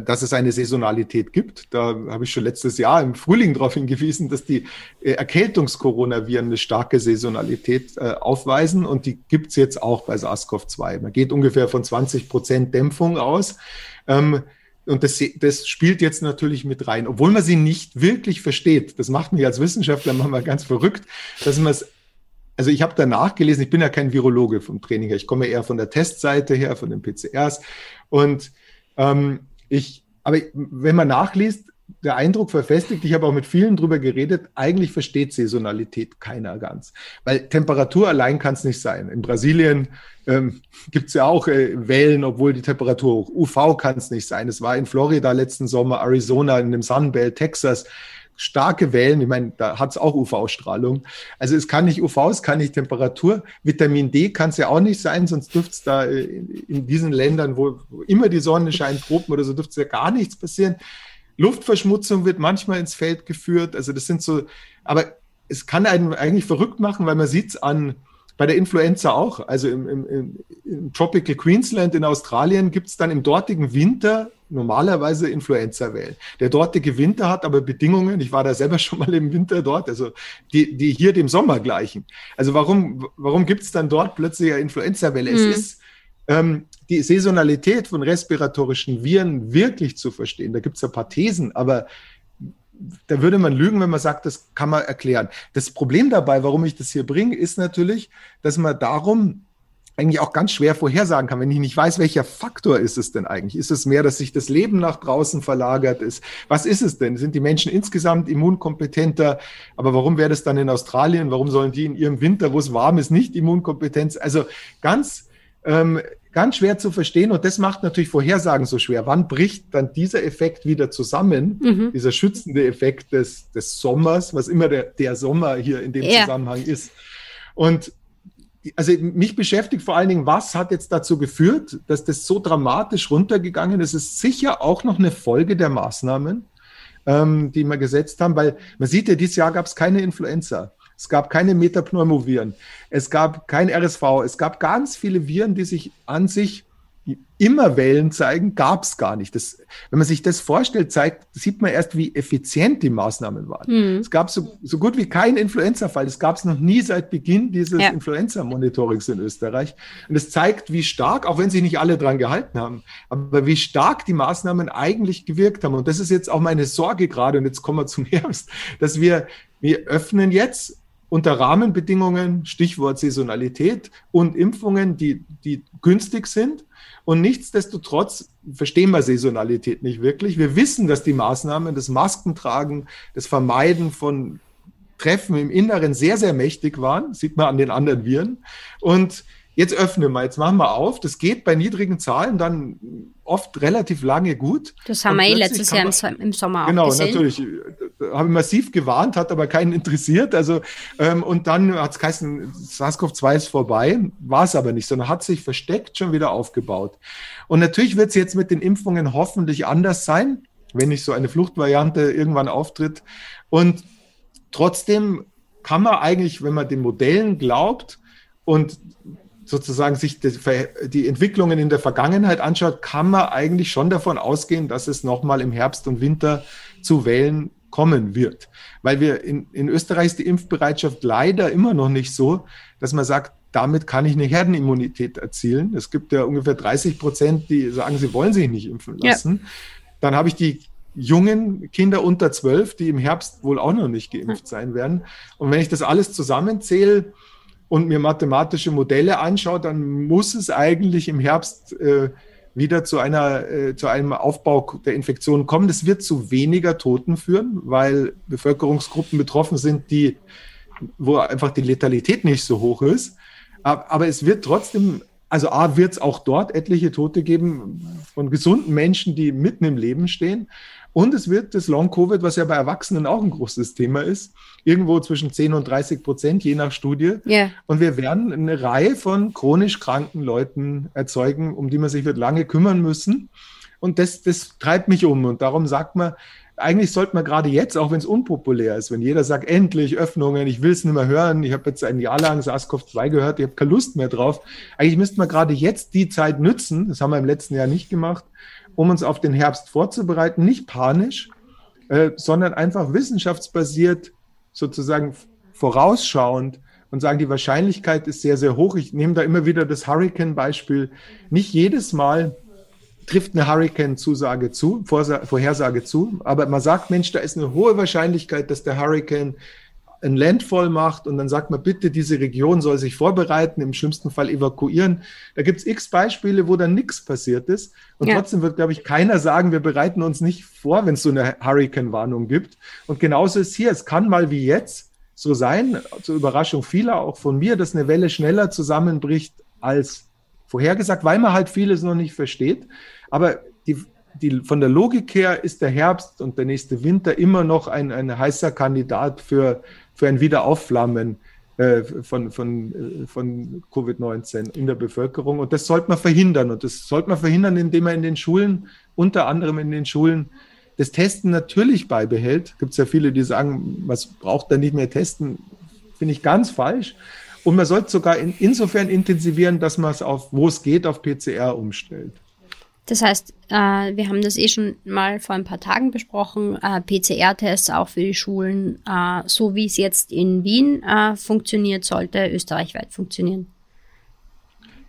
dass es eine Saisonalität gibt. Da habe ich schon letztes Jahr im Frühling darauf hingewiesen, dass die äh, Erkältungskoronaviren eine starke Saisonalität äh, aufweisen und die gibt es jetzt auch bei SARS-CoV-2. Man geht ungefähr von 20 Prozent Dämpfung aus. Ähm, und das, das spielt jetzt natürlich mit rein, obwohl man sie nicht wirklich versteht. Das macht mich als Wissenschaftler manchmal ganz verrückt, dass man es also ich habe da nachgelesen, ich bin ja kein Virologe vom Training her, ich komme eher von der Testseite her, von den PCRs. Und ähm, ich, aber wenn man nachliest, der Eindruck verfestigt, ich habe auch mit vielen drüber geredet, eigentlich versteht Saisonalität keiner ganz. Weil Temperatur allein kann es nicht sein. In Brasilien ähm, gibt es ja auch äh, Wellen, obwohl die Temperatur hoch. UV kann es nicht sein. Es war in Florida letzten Sommer, Arizona, in dem Sunbelt, Texas starke Wellen, ich meine, da hat es auch UV-Strahlung. Also es kann nicht UV, es kann nicht Temperatur. Vitamin D kann es ja auch nicht sein, sonst dürfte es da äh, in diesen Ländern, wo, immer die Sonne scheint, Tropen oder so, dürfte es ja gar nichts passieren. Luftverschmutzung wird manchmal ins Feld geführt. Also das sind so, aber es kann einen eigentlich verrückt machen, weil man sieht es an, bei der Influenza auch. Also im, im, im Tropical Queensland in Australien gibt es dann im dortigen Winter normalerweise Influenza-Wellen. Der dortige Winter hat aber Bedingungen, ich war da selber schon mal im Winter dort, also die, die hier dem Sommer gleichen. Also warum, warum gibt es dann dort plötzlich eine Influenza-Welle? Mhm. Es ist ähm, die Saisonalität von respiratorischen Viren wirklich zu verstehen. Da gibt es ein paar Thesen, aber da würde man lügen, wenn man sagt, das kann man erklären. Das Problem dabei, warum ich das hier bringe, ist natürlich, dass man darum eigentlich auch ganz schwer vorhersagen kann, wenn ich nicht weiß, welcher Faktor ist es denn eigentlich? Ist es mehr, dass sich das Leben nach draußen verlagert ist? Was ist es denn? Sind die Menschen insgesamt immunkompetenter? Aber warum wäre das dann in Australien? Warum sollen die in ihrem Winter, wo es warm ist, nicht Immunkompetenz? Also ganz, ähm, ganz schwer zu verstehen und das macht natürlich Vorhersagen so schwer. Wann bricht dann dieser Effekt wieder zusammen? Mhm. Dieser schützende Effekt des, des Sommers, was immer der, der Sommer hier in dem ja. Zusammenhang ist. Und also mich beschäftigt vor allen Dingen, was hat jetzt dazu geführt, dass das so dramatisch runtergegangen ist. Es ist sicher auch noch eine Folge der Maßnahmen, ähm, die wir gesetzt haben, weil man sieht ja, dieses Jahr gab es keine Influenza. Es gab keine Metapneumoviren. Es gab kein RSV. Es gab ganz viele Viren, die sich an sich immer Wellen zeigen, gab es gar nicht. Das, wenn man sich das vorstellt, zeigt, sieht man erst, wie effizient die Maßnahmen waren. Mhm. Es gab so, so gut wie keinen Influenza-Fall. Das gab es noch nie seit Beginn dieses ja. Influenza-Monitorings in Österreich. Und es zeigt, wie stark, auch wenn sich nicht alle dran gehalten haben, aber wie stark die Maßnahmen eigentlich gewirkt haben. Und das ist jetzt auch meine Sorge gerade, und jetzt kommen wir zum Herbst, dass wir, wir öffnen jetzt unter Rahmenbedingungen, Stichwort Saisonalität und Impfungen, die, die günstig sind und nichtsdestotrotz verstehen wir Saisonalität nicht wirklich. Wir wissen, dass die Maßnahmen, das Maskentragen, das Vermeiden von Treffen im Inneren sehr, sehr mächtig waren. Sieht man an den anderen Viren. Und jetzt öffnen wir, jetzt machen wir auf. Das geht bei niedrigen Zahlen dann oft relativ lange gut. Das haben wir eh letztes Jahr im Sommer auch genau, gesehen. Genau, natürlich. Habe massiv gewarnt, hat aber keinen interessiert. Also, ähm, und dann hat es geheißen, SARS-CoV-2 ist vorbei. War es aber nicht, sondern hat sich versteckt schon wieder aufgebaut. Und natürlich wird es jetzt mit den Impfungen hoffentlich anders sein, wenn nicht so eine Fluchtvariante irgendwann auftritt. Und trotzdem kann man eigentlich, wenn man den Modellen glaubt und sozusagen sich die, die, Entwicklungen in der Vergangenheit anschaut, kann man eigentlich schon davon ausgehen, dass es nochmal im Herbst und Winter zu Wellen kommen wird. Weil wir in, in Österreich ist die Impfbereitschaft leider immer noch nicht so, dass man sagt, damit kann ich eine Herdenimmunität erzielen. Es gibt ja ungefähr 30 Prozent, die sagen, sie wollen sich nicht impfen lassen. Ja. Dann habe ich die jungen Kinder unter zwölf, die im Herbst wohl auch noch nicht geimpft sein werden. Und wenn ich das alles zusammenzähle und mir mathematische Modelle anschaue, dann muss es eigentlich im Herbst äh, wieder zu einer äh, zu einem Aufbau der Infektion kommen. Das wird zu weniger Toten führen, weil Bevölkerungsgruppen betroffen sind, die wo einfach die Letalität nicht so hoch ist. Aber es wird trotzdem, also A, wird es auch dort etliche Tote geben von gesunden Menschen, die mitten im Leben stehen. Und es wird das Long-Covid, was ja bei Erwachsenen auch ein großes Thema ist, irgendwo zwischen 10 und 30 Prozent, je nach Studie. Yeah. Und wir werden eine Reihe von chronisch kranken Leuten erzeugen, um die man sich wird lange kümmern müssen. Und das, das treibt mich um. Und darum sagt man, eigentlich sollte man gerade jetzt, auch wenn es unpopulär ist, wenn jeder sagt, endlich Öffnungen, ich will es nicht mehr hören, ich habe jetzt ein Jahr lang SARS-CoV-2 gehört, ich habe keine Lust mehr drauf. Eigentlich müsste man gerade jetzt die Zeit nützen, das haben wir im letzten Jahr nicht gemacht, um uns auf den Herbst vorzubereiten, nicht panisch, äh, sondern einfach wissenschaftsbasiert, sozusagen vorausschauend und sagen, die Wahrscheinlichkeit ist sehr, sehr hoch. Ich nehme da immer wieder das Hurricane-Beispiel. Nicht jedes Mal trifft eine Hurricane-Zusage zu, Vorhersage zu, aber man sagt, Mensch, da ist eine hohe Wahrscheinlichkeit, dass der Hurricane ein Landfall macht und dann sagt man, bitte, diese Region soll sich vorbereiten, im schlimmsten Fall evakuieren. Da gibt es x Beispiele, wo dann nichts passiert ist. Und ja. trotzdem wird, glaube ich, keiner sagen, wir bereiten uns nicht vor, wenn es so eine Hurricane-Warnung gibt. Und genauso ist hier, es kann mal wie jetzt so sein, zur Überraschung vieler, auch von mir, dass eine Welle schneller zusammenbricht als vorhergesagt, weil man halt vieles noch nicht versteht. Aber die, die, von der Logik her ist der Herbst und der nächste Winter immer noch ein, ein heißer Kandidat für, für ein Wiederaufflammen äh, von, von, äh, von Covid-19 in der Bevölkerung. Und das sollte man verhindern. Und das sollte man verhindern, indem man in den Schulen, unter anderem in den Schulen, das Testen natürlich beibehält. Gibt es ja viele, die sagen, was braucht da nicht mehr testen? Finde ich ganz falsch. Und man sollte sogar in, insofern intensivieren, dass man es auf, wo es geht, auf PCR umstellt. Das heißt, äh, wir haben das eh schon mal vor ein paar Tagen besprochen, äh, PCR-Tests auch für die Schulen, äh, so wie es jetzt in Wien äh, funktioniert, sollte österreichweit funktionieren.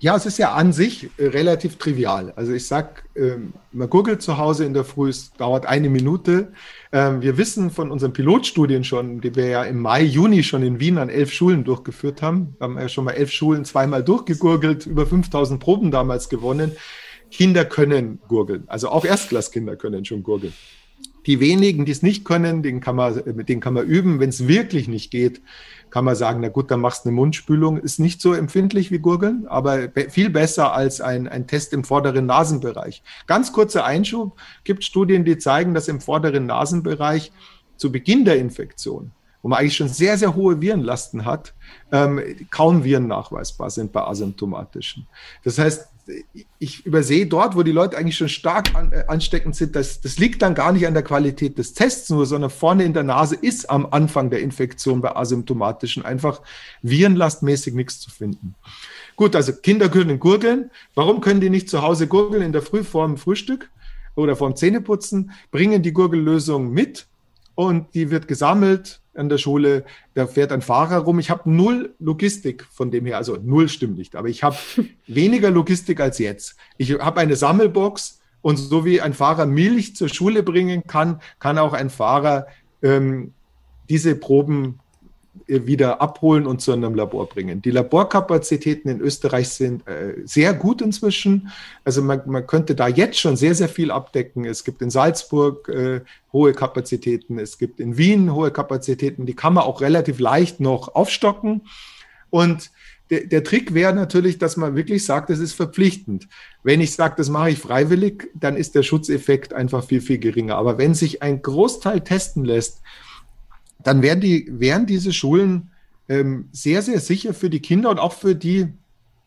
Ja, es ist ja an sich äh, relativ trivial. Also ich sag, ähm, man googelt zu Hause in der Früh, es dauert eine Minute. Ähm, wir wissen von unseren Pilotstudien schon, die wir ja im Mai, Juni schon in Wien an elf Schulen durchgeführt haben. Wir haben ja schon mal elf Schulen zweimal durchgegurgelt, über 5000 Proben damals gewonnen Kinder können gurgeln. Also auch Erstklasskinder können schon gurgeln. Die wenigen, die es nicht können, den kann man, mit denen kann man üben. Wenn es wirklich nicht geht, kann man sagen, na gut, dann machst du eine Mundspülung. Ist nicht so empfindlich wie Gurgeln, aber viel besser als ein, ein Test im vorderen Nasenbereich. Ganz kurzer Einschub. Gibt Studien, die zeigen, dass im vorderen Nasenbereich zu Beginn der Infektion wo man eigentlich schon sehr, sehr hohe Virenlasten hat, ähm, kaum Viren nachweisbar sind bei asymptomatischen. Das heißt, ich übersehe dort, wo die Leute eigentlich schon stark an, äh, ansteckend sind, das, das liegt dann gar nicht an der Qualität des Tests nur, sondern vorne in der Nase ist am Anfang der Infektion bei asymptomatischen einfach virenlastmäßig nichts zu finden. Gut, also Kinder können gurgeln. Warum können die nicht zu Hause gurgeln in der Früh vor dem Frühstück oder vor dem Zähneputzen? Bringen die Gurgellösung mit und die wird gesammelt an der Schule. Da fährt ein Fahrer rum. Ich habe null Logistik von dem her, also null stimmt nicht, aber ich habe weniger Logistik als jetzt. Ich habe eine Sammelbox und so wie ein Fahrer Milch zur Schule bringen kann, kann auch ein Fahrer ähm, diese Proben wieder abholen und zu einem Labor bringen. Die Laborkapazitäten in Österreich sind äh, sehr gut inzwischen. Also man, man, könnte da jetzt schon sehr, sehr viel abdecken. Es gibt in Salzburg äh, hohe Kapazitäten, es gibt in Wien hohe Kapazitäten, die kann man auch relativ leicht noch aufstocken. Und der, der Trick wäre natürlich, dass man wirklich sagt, es ist verpflichtend. Wenn ich sage, das mache ich freiwillig, dann ist der Schutzeffekt einfach viel, viel geringer. Aber wenn sich ein Großteil testen lässt, dann wären, die, wären diese Schulen ähm, sehr, sehr sicher für die Kinder und auch für die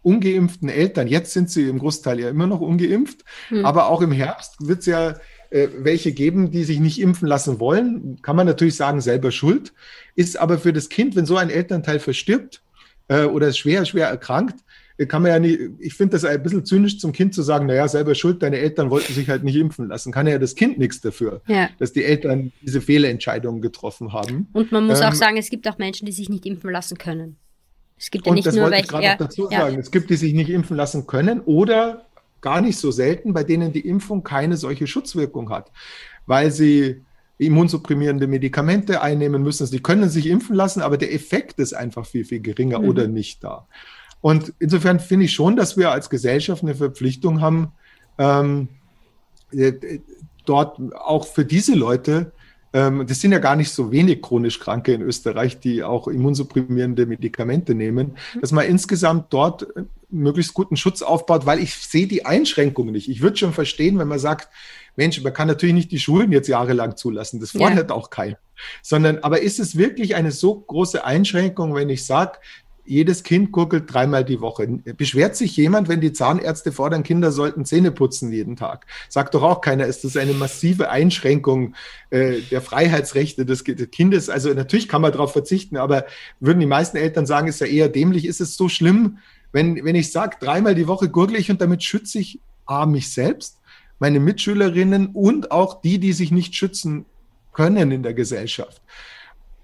ungeimpften Eltern. Jetzt sind sie im Großteil ja immer noch ungeimpft, hm. aber auch im Herbst wird es ja äh, welche geben, die sich nicht impfen lassen wollen. Kann man natürlich sagen, selber schuld. Ist aber für das Kind, wenn so ein Elternteil verstirbt äh, oder schwer, schwer erkrankt, kann man ja nicht, ich finde das ein bisschen zynisch zum Kind zu sagen, naja, selber schuld, deine Eltern wollten sich halt nicht impfen lassen. Kann ja das Kind nichts dafür, ja. dass die Eltern diese Fehlentscheidungen getroffen haben. Und man muss ähm, auch sagen, es gibt auch Menschen, die sich nicht impfen lassen können. Es gibt ja nicht das nur wollte welche, ich gerade ja, dazu sagen. Ja. Es gibt, die sich nicht impfen lassen können oder gar nicht so selten, bei denen die Impfung keine solche Schutzwirkung hat, weil sie immunsupprimierende Medikamente einnehmen müssen. Sie können sich impfen lassen, aber der Effekt ist einfach viel, viel geringer mhm. oder nicht da. Und insofern finde ich schon, dass wir als Gesellschaft eine Verpflichtung haben, ähm, äh, dort auch für diese Leute, ähm, das sind ja gar nicht so wenig chronisch Kranke in Österreich, die auch immunsupprimierende Medikamente nehmen, dass man insgesamt dort möglichst guten Schutz aufbaut, weil ich sehe die Einschränkungen nicht. Ich würde schon verstehen, wenn man sagt, Mensch, man kann natürlich nicht die Schulen jetzt jahrelang zulassen, das fordert ja. auch keiner. Sondern, aber ist es wirklich eine so große Einschränkung, wenn ich sage, jedes Kind gurgelt dreimal die Woche. Beschwert sich jemand, wenn die Zahnärzte fordern, Kinder sollten Zähne putzen jeden Tag? Sagt doch auch keiner, ist das eine massive Einschränkung äh, der Freiheitsrechte des Kindes? Also natürlich kann man darauf verzichten, aber würden die meisten Eltern sagen, ist ja eher dämlich. Ist es so schlimm, wenn, wenn ich sage, dreimal die Woche gurgle ich und damit schütze ich A, mich selbst meine Mitschülerinnen und auch die, die sich nicht schützen können in der Gesellschaft.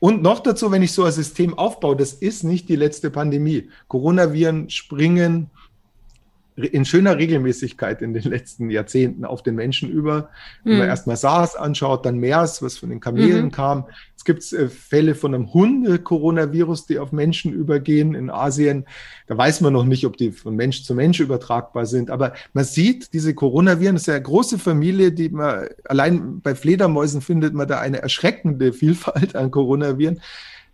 Und noch dazu, wenn ich so ein System aufbaue, das ist nicht die letzte Pandemie. Coronaviren springen in schöner Regelmäßigkeit in den letzten Jahrzehnten auf den Menschen über. Wenn mhm. man erstmal SARS anschaut, dann MERS, was von den Kamelen mhm. kam. Es gibt äh, Fälle von einem Hunde-Coronavirus, die auf Menschen übergehen in Asien. Da weiß man noch nicht, ob die von Mensch zu Mensch übertragbar sind. Aber man sieht, diese Coronaviren, ist ja eine große Familie, die man, allein bei Fledermäusen findet man da eine erschreckende Vielfalt an Coronaviren.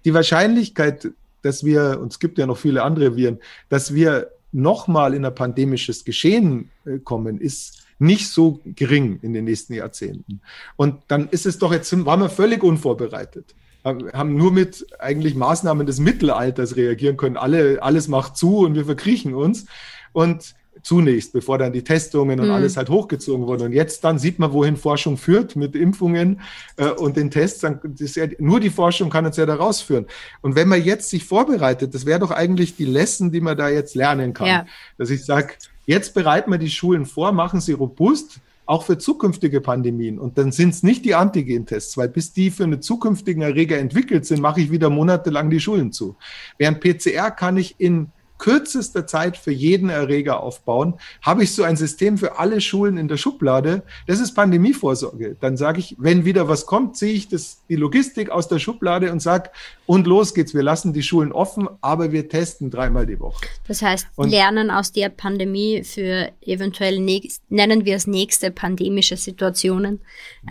Die Wahrscheinlichkeit, dass wir, und es gibt ja noch viele andere Viren, dass wir nochmal in ein pandemisches Geschehen äh, kommen, ist nicht so gering in den nächsten Jahrzehnten. Und dann ist es doch jetzt, waren wir völlig unvorbereitet haben nur mit eigentlich Maßnahmen des Mittelalters reagieren können. Alle, alles macht zu und wir verkriechen uns. Und zunächst, bevor dann die Testungen und mhm. alles halt hochgezogen wurden. Und jetzt dann sieht man, wohin Forschung führt mit Impfungen äh, und den Tests. Dann, ja, nur die Forschung kann uns ja da rausführen. Und wenn man jetzt sich vorbereitet, das wäre doch eigentlich die Lesson, die man da jetzt lernen kann. Ja. Dass ich sage, jetzt bereiten wir die Schulen vor, machen sie robust, auch für zukünftige Pandemien. Und dann sind es nicht die Antigen-Tests, weil bis die für einen zukünftigen Erreger entwickelt sind, mache ich wieder monatelang die Schulen zu. Während PCR kann ich in kürzester Zeit für jeden Erreger aufbauen. Habe ich so ein System für alle Schulen in der Schublade? Das ist Pandemievorsorge. Dann sage ich, wenn wieder was kommt, ziehe ich das, die Logistik aus der Schublade und sage, und los geht's. Wir lassen die Schulen offen, aber wir testen dreimal die Woche. Das heißt, und lernen aus der Pandemie für eventuell, nennen wir es nächste pandemische Situationen.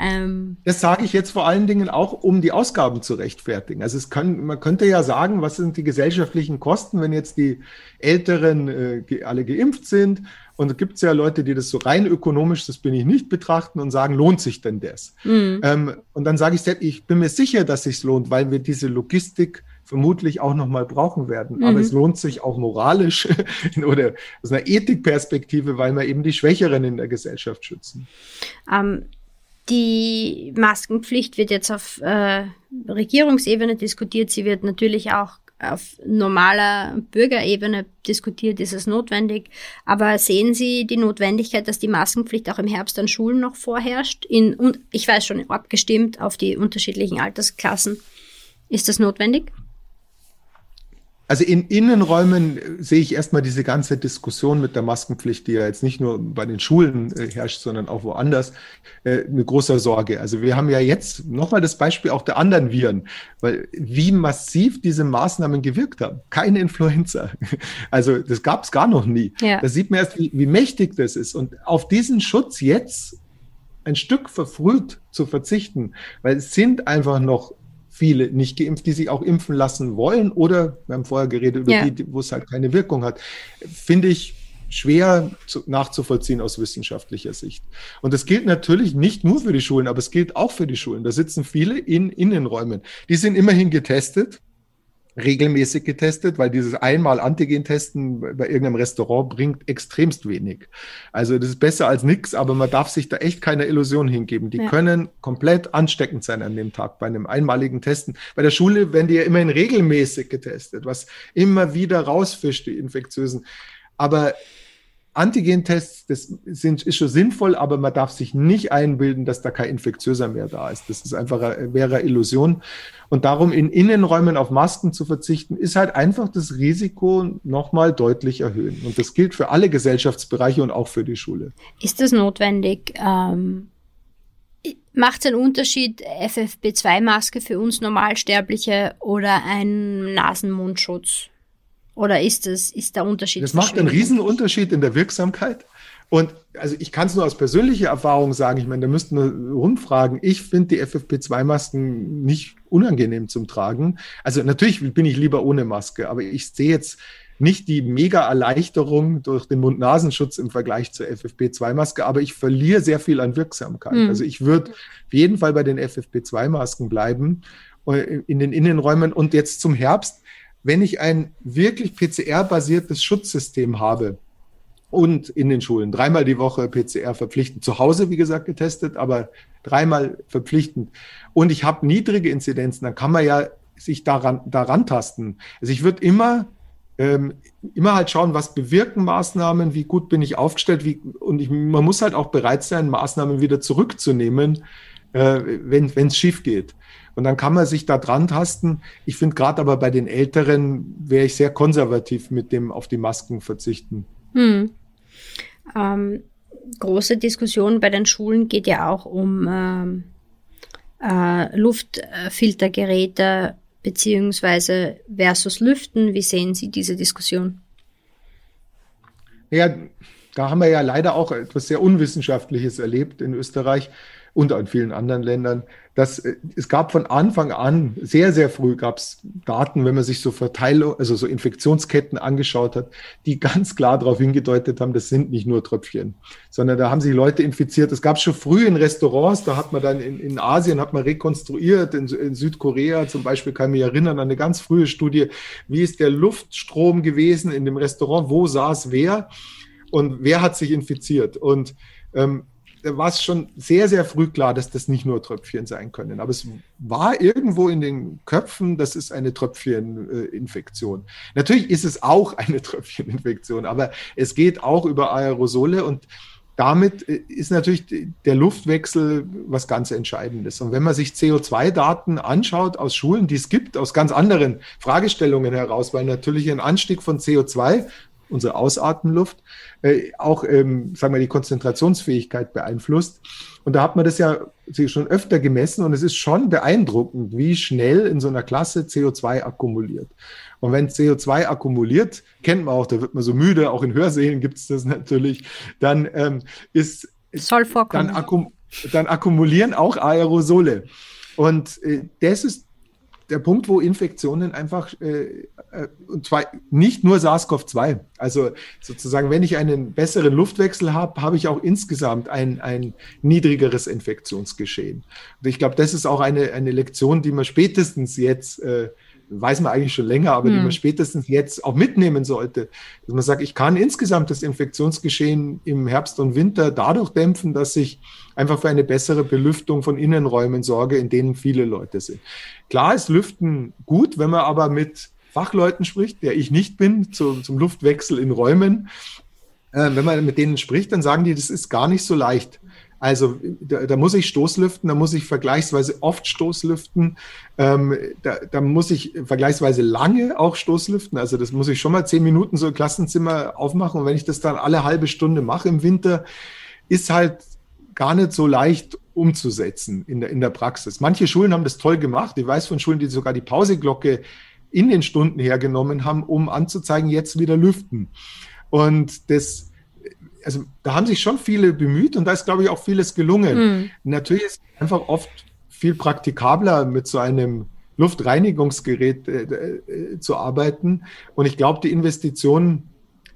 Ähm das sage ich jetzt vor allen Dingen auch, um die Ausgaben zu rechtfertigen. Also es kann, man könnte ja sagen, was sind die gesellschaftlichen Kosten, wenn jetzt die Älteren äh, alle geimpft sind. Und es gibt ja Leute, die das so rein ökonomisch, das bin ich nicht, betrachten und sagen, lohnt sich denn das? Mhm. Ähm, und dann sage ich selbst, ich bin mir sicher, dass sich lohnt, weil wir diese Logistik vermutlich auch nochmal brauchen werden. Mhm. Aber es lohnt sich auch moralisch oder aus einer Ethikperspektive, weil wir eben die Schwächeren in der Gesellschaft schützen. Ähm, die Maskenpflicht wird jetzt auf äh, Regierungsebene diskutiert. Sie wird natürlich auch auf normaler Bürgerebene diskutiert, ist es notwendig. Aber sehen Sie die Notwendigkeit, dass die Maskenpflicht auch im Herbst an Schulen noch vorherrscht? In, und ich weiß schon, abgestimmt auf die unterschiedlichen Altersklassen. Ist das notwendig? Also in Innenräumen sehe ich erstmal diese ganze Diskussion mit der Maskenpflicht, die ja jetzt nicht nur bei den Schulen äh, herrscht, sondern auch woanders, äh, mit großer Sorge. Also wir haben ja jetzt nochmal das Beispiel auch der anderen Viren, weil wie massiv diese Maßnahmen gewirkt haben. Keine Influenza. Also das gab es gar noch nie. Ja. Da sieht man erst, wie, wie mächtig das ist. Und auf diesen Schutz jetzt ein Stück verfrüht zu verzichten, weil es sind einfach noch viele nicht geimpft, die sich auch impfen lassen wollen oder, wir haben vorher geredet über ja. die, wo es halt keine Wirkung hat, finde ich schwer zu, nachzuvollziehen aus wissenschaftlicher Sicht. Und das gilt natürlich nicht nur für die Schulen, aber es gilt auch für die Schulen. Da sitzen viele in Innenräumen. Die sind immerhin getestet regelmäßig getestet, weil dieses einmal Antigen-Testen bei irgendeinem Restaurant bringt extremst wenig. Also das ist besser als nichts, aber man darf sich da echt keine Illusion hingeben. Die ja. können komplett ansteckend sein an dem Tag bei einem einmaligen Testen. Bei der Schule werden die ja immerhin regelmäßig getestet, was immer wieder rausfischt, die infektiösen Aber Antigentests, das sind, ist schon sinnvoll, aber man darf sich nicht einbilden, dass da kein Infektiöser mehr da ist. Das ist einfach eine, wäre eine Illusion. Und darum in Innenräumen auf Masken zu verzichten, ist halt einfach das Risiko nochmal deutlich erhöhen. Und das gilt für alle Gesellschaftsbereiche und auch für die Schule. Ist das notwendig? Ähm, Macht es einen Unterschied, FFP2-Maske für uns Normalsterbliche oder ein Nasenmundschutz? Oder ist das, ist der Unterschied? Das macht einen Riesenunterschied in der Wirksamkeit. Und also ich kann es nur aus persönlicher Erfahrung sagen, ich meine, da müssten wir rumfragen. Ich finde die FFP2-Masken nicht unangenehm zum Tragen. Also natürlich bin ich lieber ohne Maske, aber ich sehe jetzt nicht die Mega-Erleichterung durch den Mund-Nasenschutz im Vergleich zur FFP2-Maske, aber ich verliere sehr viel an Wirksamkeit. Mhm. Also ich würde auf jeden Fall bei den FFP2-Masken bleiben äh, in den Innenräumen. Und jetzt zum Herbst wenn ich ein wirklich PCR-basiertes Schutzsystem habe und in den Schulen dreimal die Woche PCR verpflichtend, zu Hause, wie gesagt, getestet, aber dreimal verpflichtend und ich habe niedrige Inzidenzen, dann kann man ja sich daran, daran tasten. Also ich würde immer ähm, immer halt schauen, was bewirken Maßnahmen, wie gut bin ich aufgestellt, wie, und ich, man muss halt auch bereit sein, Maßnahmen wieder zurückzunehmen, äh, wenn es schief geht. Und dann kann man sich da dran tasten. Ich finde gerade aber bei den Älteren wäre ich sehr konservativ mit dem auf die Masken verzichten. Hm. Ähm, große Diskussion bei den Schulen geht ja auch um ähm, äh, Luftfiltergeräte beziehungsweise versus Lüften. Wie sehen Sie diese Diskussion? Ja, da haben wir ja leider auch etwas sehr Unwissenschaftliches erlebt in Österreich und in vielen anderen Ländern. Dass äh, es gab von Anfang an, sehr, sehr früh gab es Daten, wenn man sich so Verteilung, also so Infektionsketten angeschaut hat, die ganz klar darauf hingedeutet haben, das sind nicht nur Tröpfchen, sondern da haben sich Leute infiziert. Es gab schon früh in Restaurants, da hat man dann in, in Asien, hat man rekonstruiert, in, in Südkorea zum Beispiel kann ich mich erinnern an eine ganz frühe Studie, wie ist der Luftstrom gewesen in dem Restaurant, wo saß wer und wer hat sich infiziert. Und ähm, war es schon sehr, sehr früh klar, dass das nicht nur Tröpfchen sein können. Aber es war irgendwo in den Köpfen, das ist eine Tröpfcheninfektion. Natürlich ist es auch eine Tröpfcheninfektion, aber es geht auch über Aerosole und damit ist natürlich der Luftwechsel was ganz Entscheidendes. Und wenn man sich CO2-Daten anschaut aus Schulen, die es gibt, aus ganz anderen Fragestellungen heraus, weil natürlich ein Anstieg von CO2 unsere Ausatmenluft, äh, auch, ähm, sagen wir, die Konzentrationsfähigkeit beeinflusst. Und da hat man das ja schon öfter gemessen und es ist schon beeindruckend, wie schnell in so einer Klasse CO2 akkumuliert. Und wenn CO2 akkumuliert, kennt man auch, da wird man so müde, auch in Hörsälen gibt es das natürlich, dann ähm, ist Soll vorkommen. Dann, akkum dann akkumulieren auch Aerosole. Und äh, das ist der Punkt, wo Infektionen einfach, äh, äh, und zwar nicht nur SARS-CoV-2, also sozusagen, wenn ich einen besseren Luftwechsel habe, habe ich auch insgesamt ein, ein niedrigeres Infektionsgeschehen. Und ich glaube, das ist auch eine, eine Lektion, die man spätestens jetzt äh, weiß man eigentlich schon länger, aber hm. die man spätestens jetzt auch mitnehmen sollte. Dass man sagt, ich kann insgesamt das Infektionsgeschehen im Herbst und Winter dadurch dämpfen, dass ich einfach für eine bessere Belüftung von Innenräumen sorge, in denen viele Leute sind. Klar ist Lüften gut, wenn man aber mit Fachleuten spricht, der ich nicht bin, zu, zum Luftwechsel in Räumen. Äh, wenn man mit denen spricht, dann sagen die, das ist gar nicht so leicht. Also da, da, muss ich Stoßlüften, da muss ich vergleichsweise oft Stoßlüften, ähm, da, da, muss ich vergleichsweise lange auch Stoßlüften. Also das muss ich schon mal zehn Minuten so ein Klassenzimmer aufmachen. Und wenn ich das dann alle halbe Stunde mache im Winter, ist halt gar nicht so leicht umzusetzen in der, in der Praxis. Manche Schulen haben das toll gemacht. Ich weiß von Schulen, die sogar die Pauseglocke in den Stunden hergenommen haben, um anzuzeigen, jetzt wieder lüften. Und das also da haben sich schon viele bemüht und da ist, glaube ich, auch vieles gelungen. Mhm. Natürlich ist es einfach oft viel praktikabler mit so einem Luftreinigungsgerät äh, äh, zu arbeiten. Und ich glaube, die Investition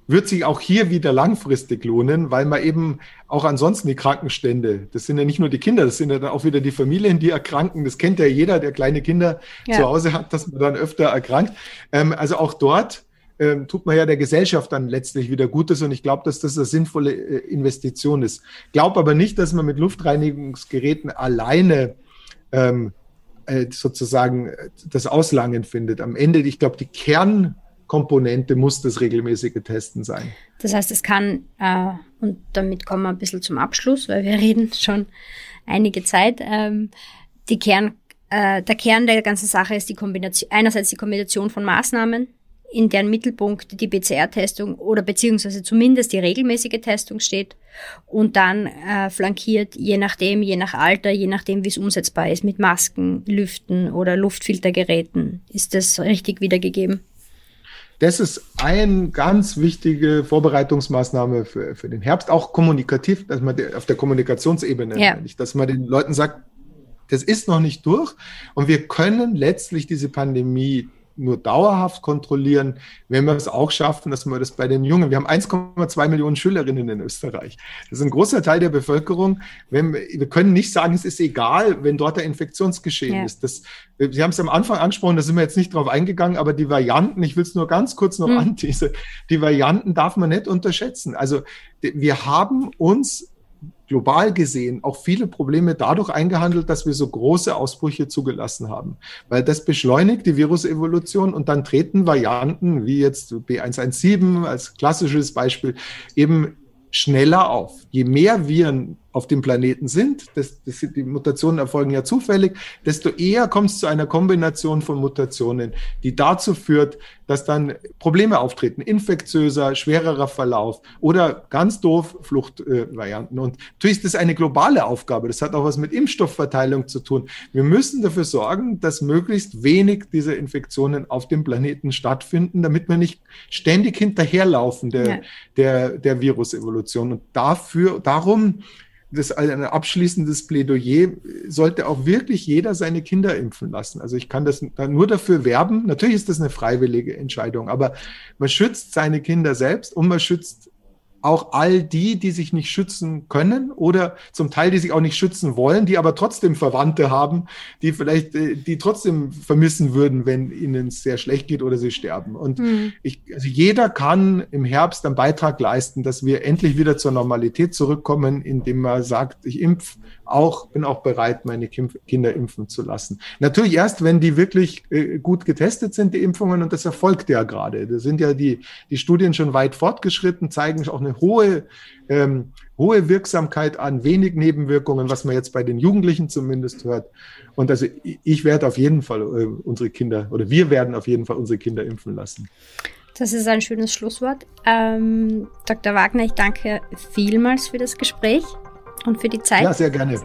wird sich auch hier wieder langfristig lohnen, weil man eben auch ansonsten die Krankenstände, das sind ja nicht nur die Kinder, das sind ja dann auch wieder die Familien, die erkranken. Das kennt ja jeder, der kleine Kinder ja. zu Hause hat, dass man dann öfter erkrankt. Ähm, also auch dort ähm, tut man ja der Gesellschaft dann letztlich wieder Gutes und ich glaube, dass das eine sinnvolle äh, Investition ist. Glaube aber nicht, dass man mit Luftreinigungsgeräten alleine ähm, äh, sozusagen äh, das Auslangen findet. Am Ende, ich glaube, die Kern Komponente muss das regelmäßige Testen sein. Das heißt, es kann, äh, und damit kommen wir ein bisschen zum Abschluss, weil wir reden schon einige Zeit, ähm, die Kern, äh, der Kern der ganzen Sache ist die Kombination, einerseits die Kombination von Maßnahmen, in deren Mittelpunkt die PCR-Testung oder beziehungsweise zumindest die regelmäßige Testung steht und dann äh, flankiert, je nachdem, je nach Alter, je nachdem, wie es umsetzbar ist, mit Masken, Lüften oder Luftfiltergeräten. Ist das richtig wiedergegeben? Das ist eine ganz wichtige Vorbereitungsmaßnahme für, für den Herbst, auch kommunikativ, dass man auf der Kommunikationsebene, ja. dass man den Leuten sagt, das ist noch nicht durch und wir können letztlich diese Pandemie nur dauerhaft kontrollieren, wenn wir es auch schaffen, dass wir das bei den Jungen, wir haben 1,2 Millionen Schülerinnen in Österreich. Das ist ein großer Teil der Bevölkerung. Wenn wir, können nicht sagen, es ist egal, wenn dort der Infektionsgeschehen ja. ist. Das, Sie haben es am Anfang angesprochen, da sind wir jetzt nicht drauf eingegangen, aber die Varianten, ich will es nur ganz kurz noch mhm. anteasen, die Varianten darf man nicht unterschätzen. Also wir haben uns global gesehen auch viele Probleme dadurch eingehandelt, dass wir so große Ausbrüche zugelassen haben. Weil das beschleunigt die Virusevolution und dann treten Varianten wie jetzt B117 als klassisches Beispiel eben schneller auf. Je mehr Viren auf dem Planeten sind, das, das, die Mutationen erfolgen ja zufällig, desto eher kommt es zu einer Kombination von Mutationen, die dazu führt, dass dann Probleme auftreten, infektiöser, schwererer Verlauf oder ganz doof Fluchtvarianten. Äh, Und natürlich ist das eine globale Aufgabe. Das hat auch was mit Impfstoffverteilung zu tun. Wir müssen dafür sorgen, dass möglichst wenig dieser Infektionen auf dem Planeten stattfinden, damit wir nicht ständig hinterherlaufen der, ja. der, der Virusevolution. Und dafür, darum das ein abschließendes Plädoyer, sollte auch wirklich jeder seine Kinder impfen lassen. Also ich kann das nur dafür werben. Natürlich ist das eine freiwillige Entscheidung, aber man schützt seine Kinder selbst und man schützt auch all die, die sich nicht schützen können oder zum Teil, die sich auch nicht schützen wollen, die aber trotzdem Verwandte haben, die vielleicht, äh, die trotzdem vermissen würden, wenn ihnen es sehr schlecht geht oder sie sterben. Und mhm. ich, also jeder kann im Herbst einen Beitrag leisten, dass wir endlich wieder zur Normalität zurückkommen, indem man sagt, ich impf auch, bin auch bereit, meine Kinder impfen zu lassen. Natürlich erst, wenn die wirklich äh, gut getestet sind, die Impfungen, und das erfolgt ja gerade. Da sind ja die, die Studien schon weit fortgeschritten, zeigen auch eine hohe, ähm, hohe Wirksamkeit an, wenig Nebenwirkungen, was man jetzt bei den Jugendlichen zumindest hört. Und also ich werde auf jeden Fall äh, unsere Kinder oder wir werden auf jeden Fall unsere Kinder impfen lassen. Das ist ein schönes Schlusswort. Ähm, Dr. Wagner, ich danke vielmals für das Gespräch und für die Zeit. Ja, sehr gerne.